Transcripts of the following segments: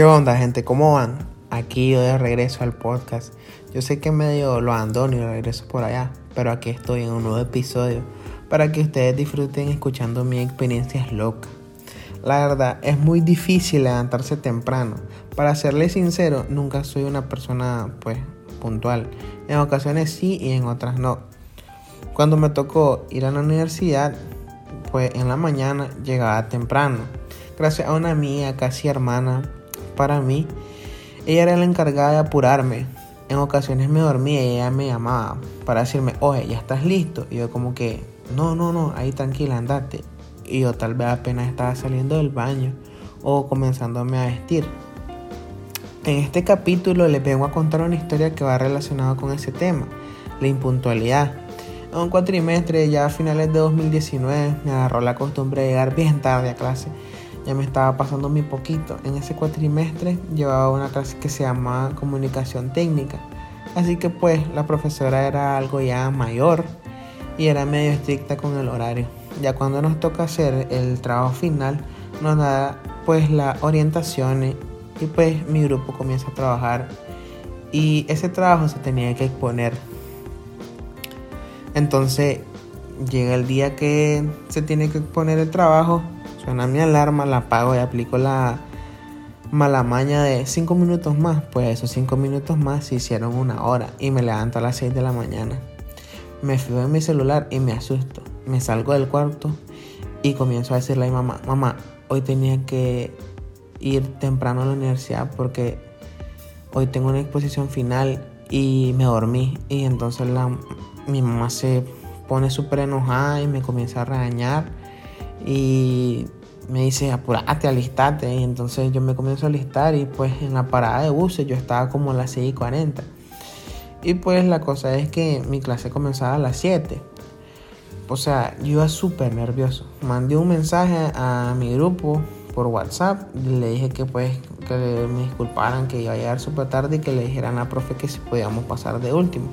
¿Qué onda, gente? ¿Cómo van? Aquí yo de regreso al podcast. Yo sé que medio lo ando y regreso por allá, pero aquí estoy en un nuevo episodio para que ustedes disfruten escuchando mis experiencias locas. La verdad, es muy difícil levantarse temprano. Para serles sincero, nunca soy una persona, pues, puntual. En ocasiones sí y en otras no. Cuando me tocó ir a la universidad, pues en la mañana llegaba temprano. Gracias a una amiga casi hermana para mí, ella era la encargada de apurarme. En ocasiones me dormía y ella me llamaba para decirme, oye, ya estás listo. Y yo como que, no, no, no, ahí tranquila, andate. Y yo tal vez apenas estaba saliendo del baño o comenzándome a vestir. En este capítulo les vengo a contar una historia que va relacionada con ese tema, la impuntualidad. En un cuatrimestre, ya a finales de 2019, me agarró la costumbre de llegar bien tarde a clase. Ya me estaba pasando mi poquito. En ese cuatrimestre llevaba una clase que se llama comunicación técnica. Así que pues la profesora era algo ya mayor y era medio estricta con el horario. Ya cuando nos toca hacer el trabajo final, nos da pues las orientaciones y pues mi grupo comienza a trabajar y ese trabajo se tenía que exponer. Entonces llega el día que se tiene que exponer el trabajo, suena mi alarma, la apago y aplico la mala maña de 5 minutos más. Pues esos 5 minutos más se hicieron una hora y me levanto a las 6 de la mañana. Me fijo en mi celular y me asusto. Me salgo del cuarto y comienzo a decirle a mi mamá, mamá, hoy tenía que ir temprano a la universidad porque hoy tengo una exposición final y me dormí. Y entonces la, mi mamá se pone súper enojada y me comienza a regañar y me dice apurate, alistate. Y entonces yo me comienzo a alistar y pues en la parada de buses yo estaba como a las 6 y 40. Y pues la cosa es que mi clase comenzaba a las 7. O sea, yo iba súper nervioso. Mandé un mensaje a mi grupo por WhatsApp. Le dije que pues que me disculparan que iba a llegar súper tarde y que le dijeran a la profe que si podíamos pasar de último.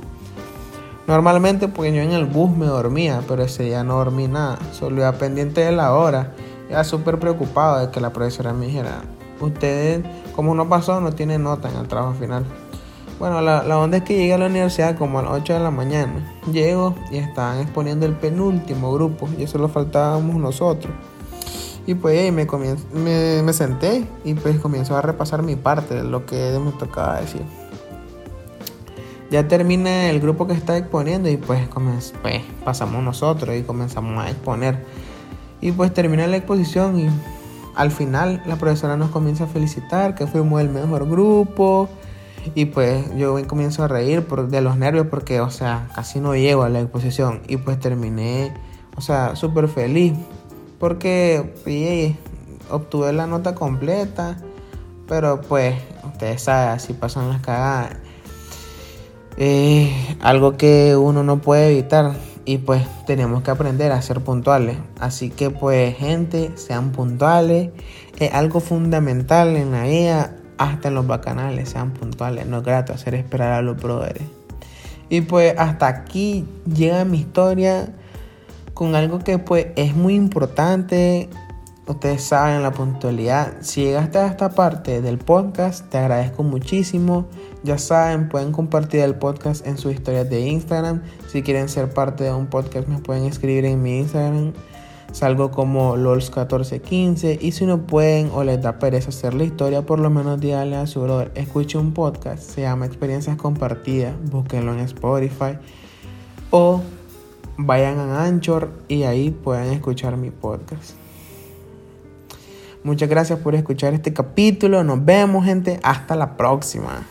Normalmente porque yo en el bus me dormía, pero ese día no dormí nada. Solo iba pendiente de la hora. Iba súper preocupado de que la profesora me dijera, ustedes, como no pasó, no tienen nota en el trabajo final. Bueno, la, la, onda es que llegué a la universidad como a las 8 de la mañana. Llego y estaban exponiendo el penúltimo grupo y eso lo faltábamos nosotros. Y pues ahí me, me, me, senté y pues comienzo a repasar mi parte de lo que me tocaba decir. Ya termina el grupo que está exponiendo y pues, pues pasamos nosotros y comenzamos a exponer. Y pues termina la exposición y al final la profesora nos comienza a felicitar que fuimos el mejor grupo. Y pues yo comienzo a reír por, de los nervios porque, o sea, casi no llego a la exposición. Y pues terminé, o sea, súper feliz. Porque obtuve la nota completa. Pero pues, ustedes saben, así pasan las cagadas. Algo que uno no puede evitar. Y pues tenemos que aprender a ser puntuales. Así que pues gente, sean puntuales. Es algo fundamental en la vida hasta en los bacanales sean puntuales, no es grato hacer esperar a los brothers. Y pues hasta aquí llega mi historia con algo que pues es muy importante. Ustedes saben la puntualidad. Si llegaste a esta parte del podcast, te agradezco muchísimo. Ya saben, pueden compartir el podcast en sus historias de Instagram. Si quieren ser parte de un podcast, me pueden escribir en mi Instagram salgo como LOLS1415 y si no pueden o les da pereza hacer la historia, por lo menos díganle a su brother, escuche un podcast, se llama Experiencias Compartidas, búsquenlo en Spotify o vayan a Anchor y ahí pueden escuchar mi podcast. Muchas gracias por escuchar este capítulo, nos vemos gente, hasta la próxima.